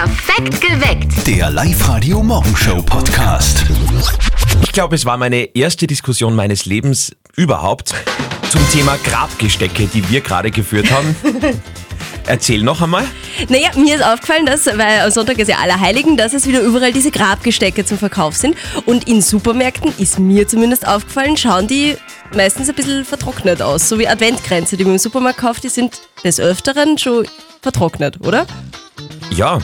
Perfekt geweckt. Der Live-Radio Morgenshow Podcast. Ich glaube, es war meine erste Diskussion meines Lebens überhaupt zum Thema Grabgestecke, die wir gerade geführt haben. Erzähl noch einmal. Naja, mir ist aufgefallen, dass, weil am Sonntag ist ja Allerheiligen, dass es wieder überall diese Grabgestecke zum Verkauf sind. Und in Supermärkten ist mir zumindest aufgefallen, schauen die meistens ein bisschen vertrocknet aus. So wie Adventkränze, die man im Supermarkt kauft, die sind des Öfteren schon vertrocknet, oder? Ja,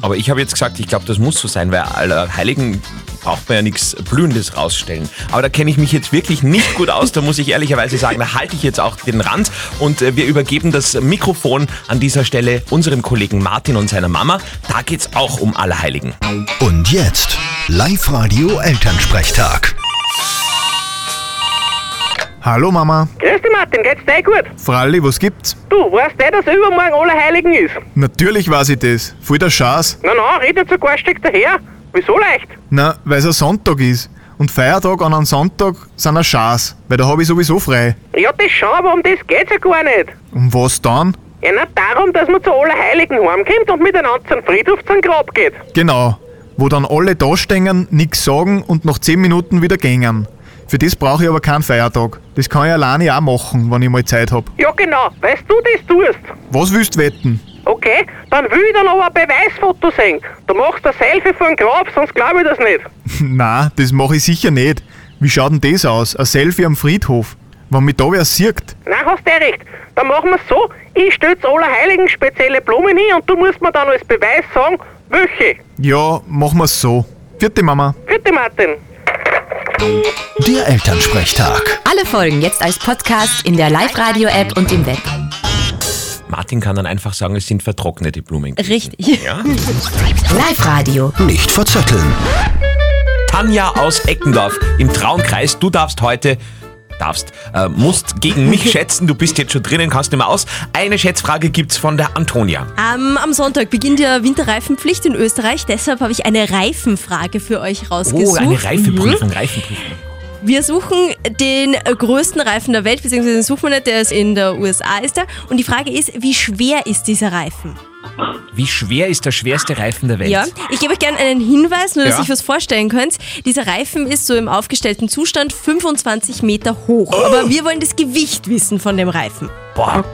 aber ich habe jetzt gesagt, ich glaube, das muss so sein, weil Allerheiligen braucht man ja nichts Blühendes rausstellen. Aber da kenne ich mich jetzt wirklich nicht gut aus, da muss ich ehrlicherweise sagen, da halte ich jetzt auch den Rand und äh, wir übergeben das Mikrofon an dieser Stelle unserem Kollegen Martin und seiner Mama. Da geht es auch um Allerheiligen. Und jetzt Live-Radio Elternsprechtag. Hallo Mama. Grüß dich Martin, geht's dir eh gut? Fralli, was gibt's? Du, weißt du, dass übermorgen Allerheiligen ist? Natürlich weiß ich das. Voll der Schaß. Na na, red nicht so garstig daher. Wieso leicht? Na, weil es ein Sonntag ist. Und Feiertag an einem Sonntag sind ein Schaß, weil da habe ich sowieso frei. Ja, das schon, aber um das geht's ja gar nicht. Um was dann? Ja, nicht darum, dass man zu Allerheiligen heimkommt und miteinander zum Friedhof zum Grab geht. Genau. Wo dann alle da stehen, nix sagen und nach 10 Minuten wieder gängen. Für das brauche ich aber keinen Feiertag. Das kann ich alleine auch machen, wenn ich mal Zeit hab. Ja, genau, weißt du das tust. Was willst du wetten? Okay, dann will ich dann aber ein Beweisfoto sehen. Du machst ein Selfie von Grab, sonst glaube ich das nicht. Na, das mache ich sicher nicht. Wie schaut denn das aus? Ein Selfie am Friedhof? Wenn mich da wer sieht. Nein, hast du recht. Dann machen wir's so, ich stelle zu Allerheiligen spezielle Blumen hin und du musst mir dann als Beweis sagen, welche. Ja, machen wir's so. Vierte Mama. Bitte Martin. Der Elternsprechtag. Alle Folgen jetzt als Podcast in der Live-Radio-App und im Web. Martin kann dann einfach sagen, es sind vertrocknete Blumen. Richtig. Ja? Live-Radio. Nicht verzetteln. Tanja aus Eckendorf im Traunkreis. Du darfst heute, darfst, äh, musst gegen mich schätzen. Du bist jetzt schon drinnen, kannst nicht mehr aus. Eine Schätzfrage gibt's von der Antonia. Ähm, am Sonntag beginnt ja Winterreifenpflicht in Österreich, deshalb habe ich eine Reifenfrage für euch rausgesucht. Oh, eine Reifeprüfung, Mhm. Reifenprüfung. Wir suchen den größten Reifen der Welt, beziehungsweise den suchen wir nicht, der ist in der USA ist er. Und die Frage ist, wie schwer ist dieser Reifen? Wie schwer ist der schwerste Reifen der Welt? Ja, ich gebe euch gerne einen Hinweis, nur dass Ja. ihr was vorstellen könnt. Dieser Reifen ist so im aufgestellten Zustand 25 Meter hoch. Aber wir wollen das Gewicht wissen von dem Reifen. Boah.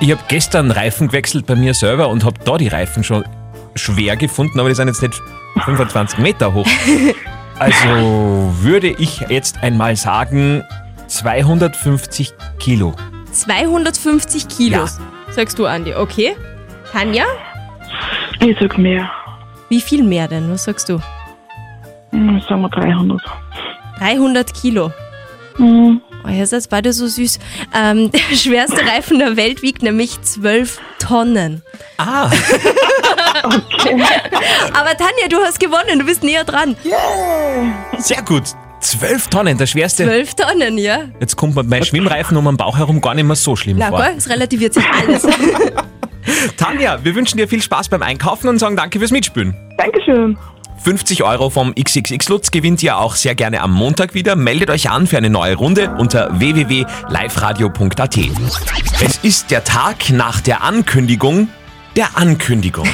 Ich habe gestern Reifen gewechselt bei mir selber und habe da die Reifen schon schwer gefunden, aber die sind jetzt nicht 25 Meter hoch. Also würde ich jetzt einmal sagen 250 Kilo. 250 Kilo, Ja. sagst du, Andi. Okay. Tanja, Ich sag mehr. wie viel mehr denn? Was sagst du? Hm, Sagen wir 300. 300 Kilo. Hm. Oh, ihr seid beide so süß. Ähm, der schwerste Reifen der Welt wiegt nämlich 12 Tonnen. Ah, Aber Tanja, du hast gewonnen, du bist näher dran. sehr gut. 12 Tonnen, der schwerste. 12 Tonnen, ja? Jetzt kommt mir mein Schwimmreifen um den Bauch herum gar nicht mehr so schlimm Na, vor. gell, es relativiert sich alles. Tanja, wir wünschen dir viel Spaß beim Einkaufen und sagen danke fürs Mitspielen. Dankeschön. 50 Euro vom XXX Lutz gewinnt ihr auch sehr gerne am Montag wieder. Meldet euch an für eine neue Runde unter www.liveradio.at. Es ist der Tag nach der Ankündigung der Ankündigung.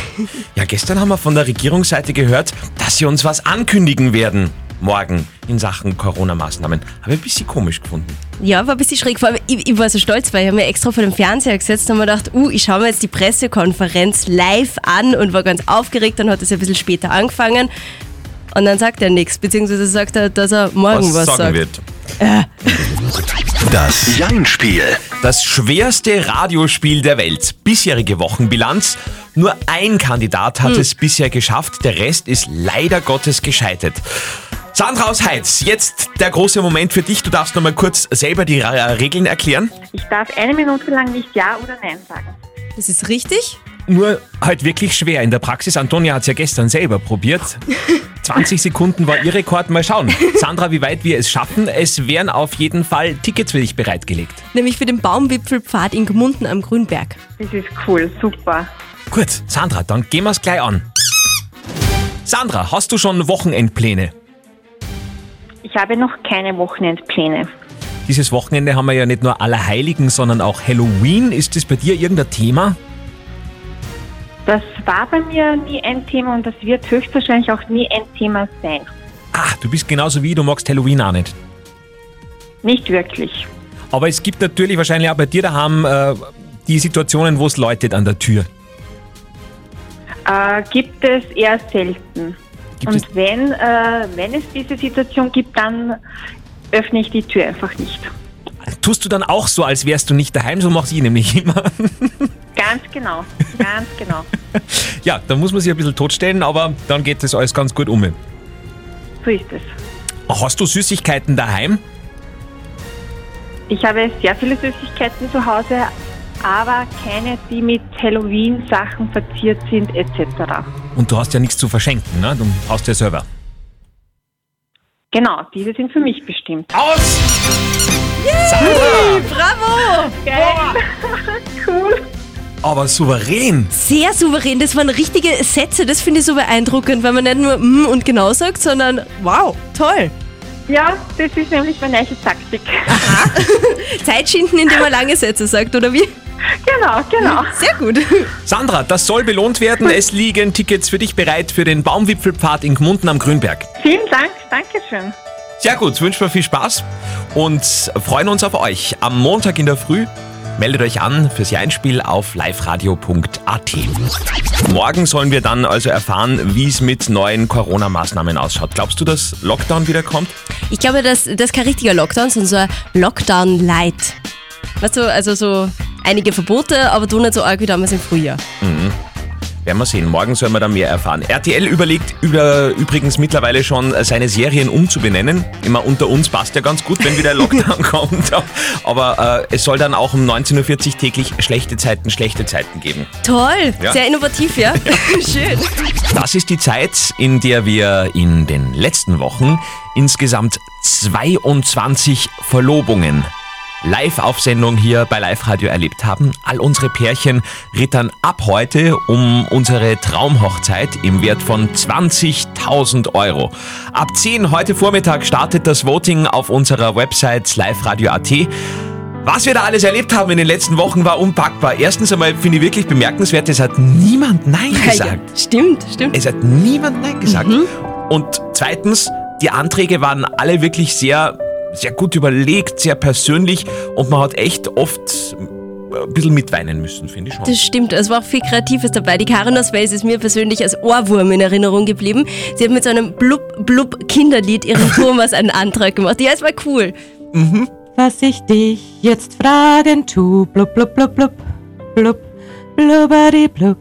Ja, gestern haben wir von der Regierungsseite gehört, dass sie uns was ankündigen werden. Morgen in Sachen Corona-Maßnahmen. Habe ich ein bisschen komisch gefunden. Ja, war ein bisschen schräg. Vor allem, ich, ich war so stolz, weil ich habe mir extra vor dem Fernseher gesetzt und mir gedacht, uh, ich schaue mir jetzt die Pressekonferenz live an und war ganz aufgeregt. Dann hat es ein bisschen später angefangen. Und dann sagt er nichts, beziehungsweise sagt er, dass er morgen was, was sagen sagt. wird. Das Jein-Spiel. Das schwerste Radiospiel der Welt. Bisherige Wochenbilanz. Nur ein Kandidat hat es bisher geschafft, der Rest ist leider Gottes gescheitert. Sandra aus Heiz, jetzt der große Moment für dich. Du darfst noch mal kurz selber die Ra- Regeln erklären. Ich darf eine Minute lang nicht Ja oder Nein sagen. Das ist richtig. Nur halt wirklich schwer in der Praxis. Antonia hat es ja gestern selber probiert. 20 Sekunden war ihr Rekord. Mal schauen. Sandra, wie weit wir es schaffen. Es wären auf jeden Fall Tickets für dich bereitgelegt. Nämlich für den Baumwipfelpfad in Gmunden am Grünberg. Das ist cool, super. Gut, Sandra, dann gehen wir es gleich an. Sandra, hast du schon Wochenendpläne? Ich habe noch keine Wochenendpläne. Dieses Wochenende haben wir ja nicht nur Allerheiligen, sondern auch Halloween. Ist das bei dir irgendein Thema? Das war bei mir nie ein Thema und das wird höchstwahrscheinlich auch nie ein Thema sein. Ah, du bist genauso wie, du magst Halloween auch nicht. Nicht wirklich. Aber es gibt natürlich wahrscheinlich auch bei dir daheim äh, die Situationen, wo es läutet an der Tür. Äh, gibt es eher selten. Gibt und wenn, äh, wenn es diese Situation gibt, dann öffne ich die Tür einfach nicht. Tust du dann auch so, als wärst du nicht daheim? So mache ich nämlich immer. Genau, ganz genau. Ja, da muss man sich ein bisschen totstellen, aber dann geht das alles ganz gut um. So ist es. Hast du Süßigkeiten daheim? Ich habe sehr viele Süßigkeiten zu Hause, aber keine, die mit Halloween-Sachen verziert sind etc. Und du hast ja nichts zu verschenken, ne? Du hast ja selber. Genau, diese sind für mich bestimmt. Aus! Sandra! Bravo! Geil! cool! Aber souverän! Sehr souverän, das waren richtige Sätze, das finde ich so beeindruckend, weil man nicht nur mm und genau sagt, sondern wow, toll. Ja, das ist nämlich meine neue Taktik. Zeit schinden, indem man lange Sätze sagt, oder wie? Genau, genau. Sehr gut. Sandra, das soll belohnt werden. Es liegen Tickets für dich bereit für den Baumwipfelpfad in Gmunden am Grünberg. Vielen Dank, Dankeschön. Sehr gut, wünschen wir viel Spaß und freuen uns auf euch. Am Montag in der Früh meldet euch an fürs Einspiel auf liveradio.at. Morgen sollen wir dann also erfahren, wie es mit neuen Corona-Maßnahmen ausschaut. Glaubst du, dass Lockdown wieder kommt? Ich glaube, das, das ist kein richtiger Lockdown, sondern so ein Lockdown-Light. Weißt du, also so einige Verbote, aber du nicht so arg wie damals im Frühjahr. Werden wir sehen. Morgen sollen wir da mehr erfahren. RTL überlegt über, übrigens mittlerweile schon, seine Serien umzubenennen. Immer unter uns passt ja ganz gut, wenn wieder Lockdown kommt. Aber äh, es soll dann auch um 19.40 Uhr täglich schlechte Zeiten, schlechte Zeiten geben. Toll, Ja. sehr innovativ, ja? Schön. Das ist die Zeit, in der wir in den letzten Wochen insgesamt 22 Verlobungen live auf Sendung hier bei Live Radio erlebt haben. All unsere Pärchen rittern ab heute um unsere Traumhochzeit im Wert von 20.000 Euro. Ab 10 heute Vormittag startet das Voting auf unserer Website liveradio.at. Was wir da alles erlebt haben in den letzten Wochen war unpackbar. Erstens einmal finde ich wirklich bemerkenswert, es hat niemand Nein gesagt. Ja, stimmt, stimmt. Es hat niemand Nein gesagt. Und zweitens, die Anträge waren alle wirklich sehr, sehr gut überlegt, sehr persönlich und man hat echt oft ein bisschen mitweinen müssen, finde ich schon. Das stimmt, es war auch viel Kreatives dabei. Die Karin aus Wels ist mir persönlich als Ohrwurm in Erinnerung geblieben. Sie hat mit so einem Blub-Blub-Kinderlied ihrem Thomas einen Antrag gemacht. Ja, es war cool. Was ich dich jetzt fragen tu, blub, blub, blub, blub, blub, blubberi, blub.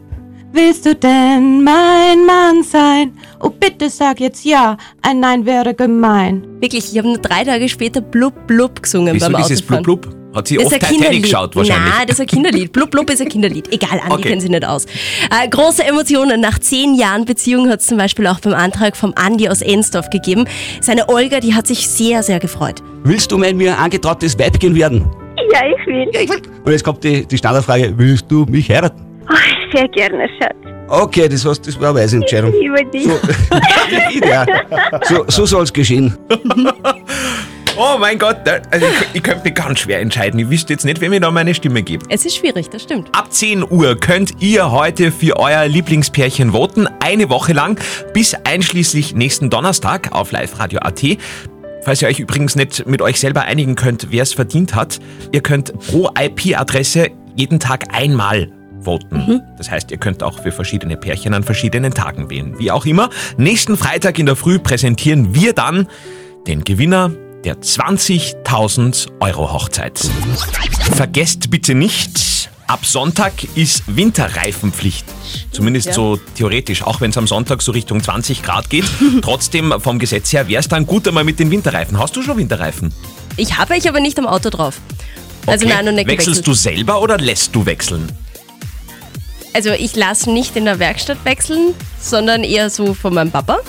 Willst du denn mein Mann sein? Oh, bitte sag jetzt ja, ein Nein wäre gemein. Wirklich, ich habe nur drei Tage später Blub-Blub gesungen Wieso beim dieses Autofahren. Blub Blub? Hat sie Das oft ist ein Titanic Kinderlied. geschaut wahrscheinlich. Nein, das ist ein Kinderlied. Blub Blub ist ein Kinderlied. Egal, Andi Okay. kennt sich nicht aus. Äh, große Emotionen. Nach zehn Jahren Beziehung hat es zum Beispiel auch beim Antrag vom Andi aus Ensdorf gegeben. Seine Olga, die hat sich sehr, sehr gefreut. Willst du mein mir angetrautes Weibchen werden? Ja, ich will. Ja, ich will. Und jetzt kommt die, die Standardfrage, willst du mich heiraten? Sehr gerne, Schatz. Okay, das, heißt, das war eine weise Entscheidung. Über dich. So, ja, so, so soll es geschehen. Oh mein Gott, also ich, ich könnte mich ganz schwer entscheiden. Ich wüsste jetzt nicht, wem ich da meine Stimme gebe. Es ist schwierig, das stimmt. Ab 10 Uhr könnt ihr heute für euer Lieblingspärchen voten. Eine Woche lang bis einschließlich nächsten Donnerstag auf liveradio.at. Falls ihr euch übrigens nicht mit euch selber einigen könnt, wer es verdient hat, ihr könnt pro IP-Adresse jeden Tag einmal voten. Das heißt, ihr könnt auch für verschiedene Pärchen an verschiedenen Tagen wählen. Wie auch immer, nächsten Freitag in der Früh präsentieren wir dann den Gewinner der 20.000 Euro Hochzeit. Vergesst bitte nicht, ab Sonntag ist Winterreifenpflicht. Zumindest ja. so theoretisch, auch wenn es am Sonntag so Richtung 20 Grad geht. Trotzdem vom Gesetz her wäre es dann gut einmal mit den Winterreifen. Hast du schon Winterreifen? Ich habe ich aber nicht am Auto drauf. Also Okay. nein, noch nicht Wechselst gewechselt. du selber oder lässt du wechseln? Also ich lasse nicht in der Werkstatt wechseln, sondern eher so von meinem Papa.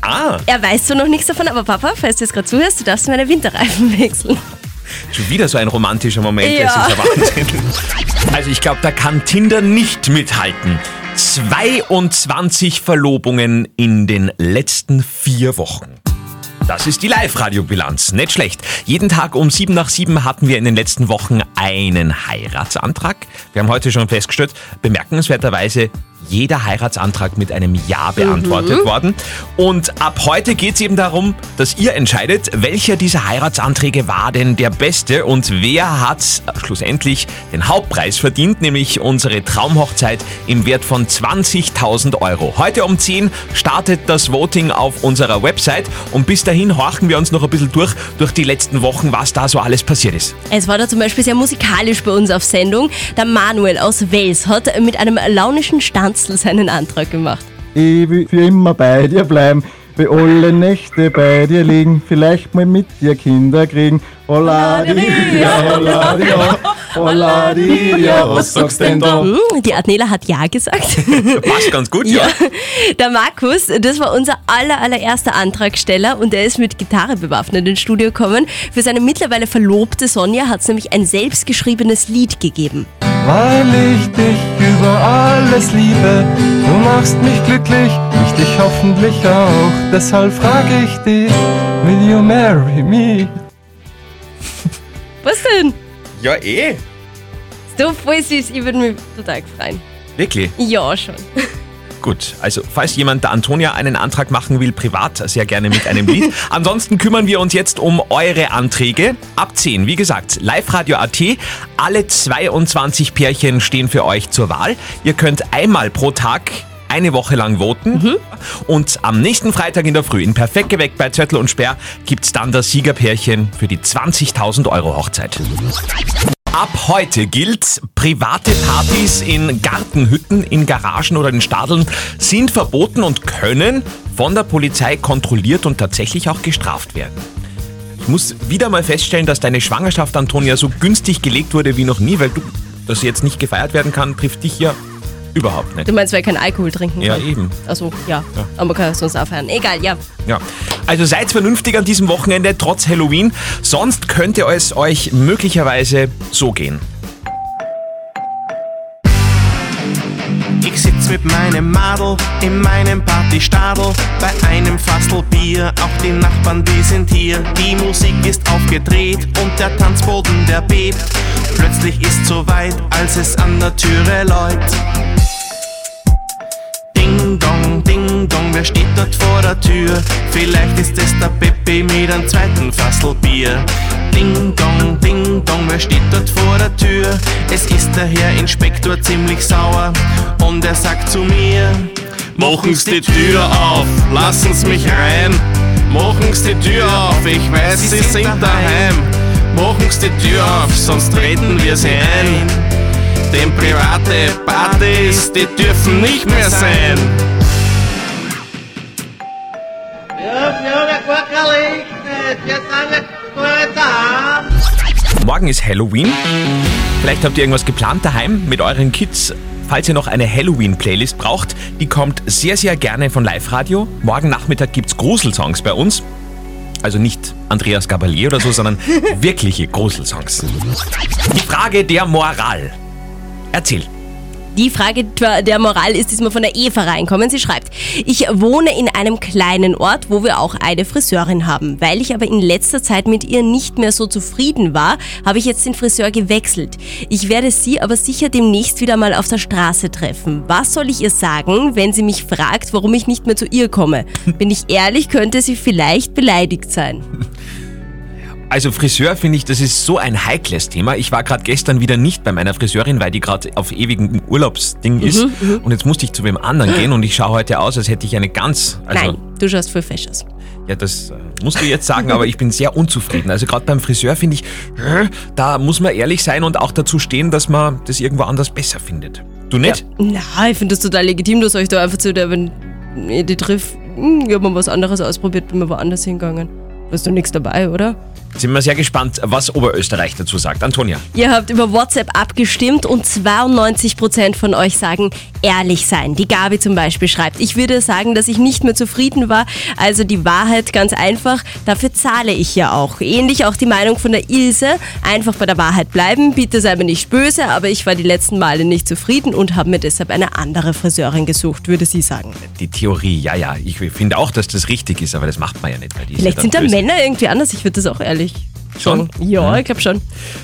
Ah, Er weiß so noch nichts davon, aber Papa, falls du jetzt gerade zuhörst, du darfst meine Winterreifen wechseln. schon wieder so ein romantischer Moment. Ja. Das ist ja Wahnsinn. Also ich glaube, da kann Tinder nicht mithalten. 22 Verlobungen in den letzten vier Wochen. Das ist die Live-Radio-Bilanz. Nicht schlecht. Jeden Tag um 7 nach 7 hatten wir in den letzten Wochen einen Heiratsantrag. Wir haben heute schon festgestellt, bemerkenswerterweise jeder Heiratsantrag mit einem Ja beantwortet worden. Und ab heute geht es eben darum, dass ihr entscheidet, welcher dieser Heiratsanträge war denn der beste und wer hat schlussendlich den Hauptpreis verdient, nämlich unsere Traumhochzeit im Wert von 20.000 Euro. Heute um 10 startet das Voting auf unserer Website und bis dahin horchen wir uns noch ein bisschen durch, durch die letzten Wochen, was da so alles passiert ist. Es war da zum Beispiel sehr musikalisch bei uns auf Sendung. Der Manuel aus Wels hat mit einem launischen Stanzel seinen Antrag gemacht. Ich will für immer bei dir bleiben, will alle Nächte bei dir liegen, vielleicht mal mit dir Kinder kriegen. Hola, di, ja, hola, di, oh, hola, di, ja, was sagst denn da? Hm, Die Adnela hat Ja gesagt. Passt ganz gut, ja. Der Markus, das war unser aller, allererster Antragsteller und er ist mit Gitarre bewaffnet ins Studio gekommen. Für seine mittlerweile verlobte Sonja hat es nämlich ein selbstgeschriebenes Lied gegeben. Weil ich dich über alles liebe, du machst mich glücklich, ich dich hoffentlich auch. Deshalb frage ich dich, will you marry me? Was denn? Ja, eh. Doch voll süß, ich würde mich total freuen. Wirklich. Ja, schon. Gut, also falls jemand der Antonia einen Antrag machen will, privat, sehr gerne mit einem Lied. Ansonsten kümmern wir uns jetzt um eure Anträge. Ab 10, wie gesagt, Live-Radio.at. Alle 22 Pärchen stehen für euch zur Wahl. Ihr könnt einmal pro Tag eine Woche lang voten. Und am nächsten Freitag in der Früh in Perfekt geweckt bei Zöttl und Sperr gibt's dann das Siegerpärchen für die 20.000 Euro Hochzeit. Ab heute gilt, private Partys in Gartenhütten, in Garagen oder in Stadeln sind verboten und können von der Polizei kontrolliert und tatsächlich auch gestraft werden. Ich muss wieder mal feststellen, dass deine Schwangerschaft, Antonia, so günstig gelegt wurde wie noch nie, weil du, dass sie jetzt nicht gefeiert werden kann, trifft dich ja überhaupt nicht. Du meinst, weil keinen Alkohol trinken Ja, kann? eben. Also ja. Aber man kann sonst aufhören. Egal, ja. Ja. Also seid vernünftig an diesem Wochenende, trotz Halloween. Sonst könnte es euch möglicherweise so gehen. Ich sitz mit meinem Madel in meinem Partystadel bei einem Fassel Bier. Auch die Nachbarn, die sind hier. Die Musik ist aufgedreht und der Tanzboden, der bebt. Plötzlich ist so weit, als es an der Türe läutet. Ding dong, ding dong, wer steht dort vor der Tür? Vielleicht ist es der Peppi mit einem zweiten Fassel Bier. Ding dong, ding dong, wer steht dort vor der Tür? Es ist der Herr Inspektor ziemlich sauer und er sagt zu mir: Machen's die Tür auf, lassen's mich rein. Machen's die Tür auf, ich weiß, Sie sind daheim. Machen's die Tür auf, sonst treten wir sie ein. Denn private Partys, die dürfen nicht mehr sein. Morgen ist Halloween. Vielleicht habt ihr irgendwas geplant daheim mit euren Kids. Falls ihr noch eine Halloween-Playlist braucht, die kommt sehr, sehr gerne von Live-Radio. Morgen Nachmittag gibt's Gruselsongs bei uns. Also nicht Andreas Gabalier oder so, sondern wirkliche Gruselsongs. Die Frage der Moral. Erzähl. Die Frage der Moral ist diesmal von der Eva reinkommen. Sie schreibt, ich wohne in einem kleinen Ort, wo wir auch eine Friseurin haben. Weil ich aber in letzter Zeit mit ihr nicht mehr so zufrieden war, habe ich jetzt den Friseur gewechselt. Ich werde sie aber sicher demnächst wieder mal auf der Straße treffen. Was soll ich ihr sagen, wenn sie mich fragt, warum ich nicht mehr zu ihr komme? Bin ich ehrlich, könnte sie vielleicht beleidigt sein. Also Friseur finde ich, das ist so ein heikles Thema. Ich war gerade gestern wieder nicht bei meiner Friseurin, weil die gerade auf ewigem Urlaubsding ist. Mhm, mhm. Und jetzt musste ich zu wem anderen gehen und ich schaue heute aus, als hätte ich eine ganz... Also, Nein, du schaust voll fesch aus. Ja, das äh, musst du jetzt sagen, aber ich bin sehr unzufrieden. Also gerade beim Friseur finde ich, äh, da muss man ehrlich sein und auch dazu stehen, dass man das irgendwo anders besser findet. Du nicht? Na, ich finde das total legitim, dass euch da einfach zu der, wenn ihr die trifft, hm, ich hab mal was anderes ausprobiert, bin mal woanders hingegangen. Ist doch nichts dabei, oder? Sind wir sehr gespannt, was Oberösterreich dazu sagt. Antonia. Ihr habt über WhatsApp abgestimmt und 92% von euch sagen, ehrlich sein. Die Gabi zum Beispiel schreibt, ich würde sagen, dass ich nicht mehr zufrieden war. Also die Wahrheit ganz einfach, dafür zahle ich ja auch. Ähnlich auch die Meinung von der Ilse, einfach bei der Wahrheit bleiben, bitte sei mir nicht böse, aber ich war die letzten Male nicht zufrieden und habe mir deshalb eine andere Friseurin gesucht, würde sie sagen. Die Theorie, ja, ja. Ich finde auch, dass das richtig ist, aber das macht man ja nicht. Weil die Vielleicht ja sind da böse. Männer irgendwie anders, ich würde das auch ehrlich Schon? Ja, ich glaube schon.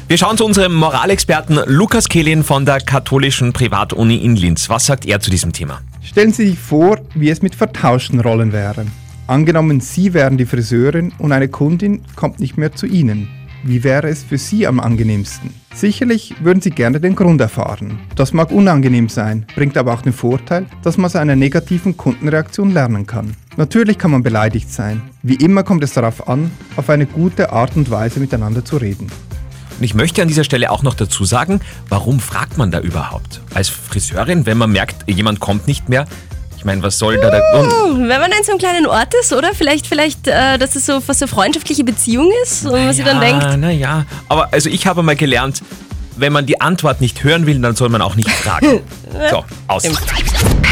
Wir schauen zu unserem Moralexperten Lukas Kehlin von der katholischen Privatuni in Linz. Was sagt er zu diesem Thema? Stellen Sie sich vor, wie es mit vertauschten Rollen wäre. Angenommen, Sie wären die Friseurin und eine Kundin kommt nicht mehr zu Ihnen. Wie wäre es für Sie am angenehmsten? Sicherlich würden Sie gerne den Grund erfahren. Das mag unangenehm sein, bringt aber auch den Vorteil, dass man aus einer negativen Kundenreaktion lernen kann. Natürlich kann man beleidigt sein. Wie immer kommt es darauf an, auf eine gute Art und Weise miteinander zu reden. Und ich möchte an dieser Stelle auch noch dazu sagen, warum fragt man da überhaupt? Als Friseurin, wenn man merkt, jemand kommt nicht mehr, ich meine, was soll da der Grund? Hm, Wenn man in so einem kleinen Ort ist, oder? Vielleicht, vielleicht, äh, dass es so fast so freundschaftliche Beziehung ist und man sich dann denkt, naja. Aber also ich habe mal gelernt, wenn man die Antwort nicht hören will, dann soll man auch nicht fragen. so, aus.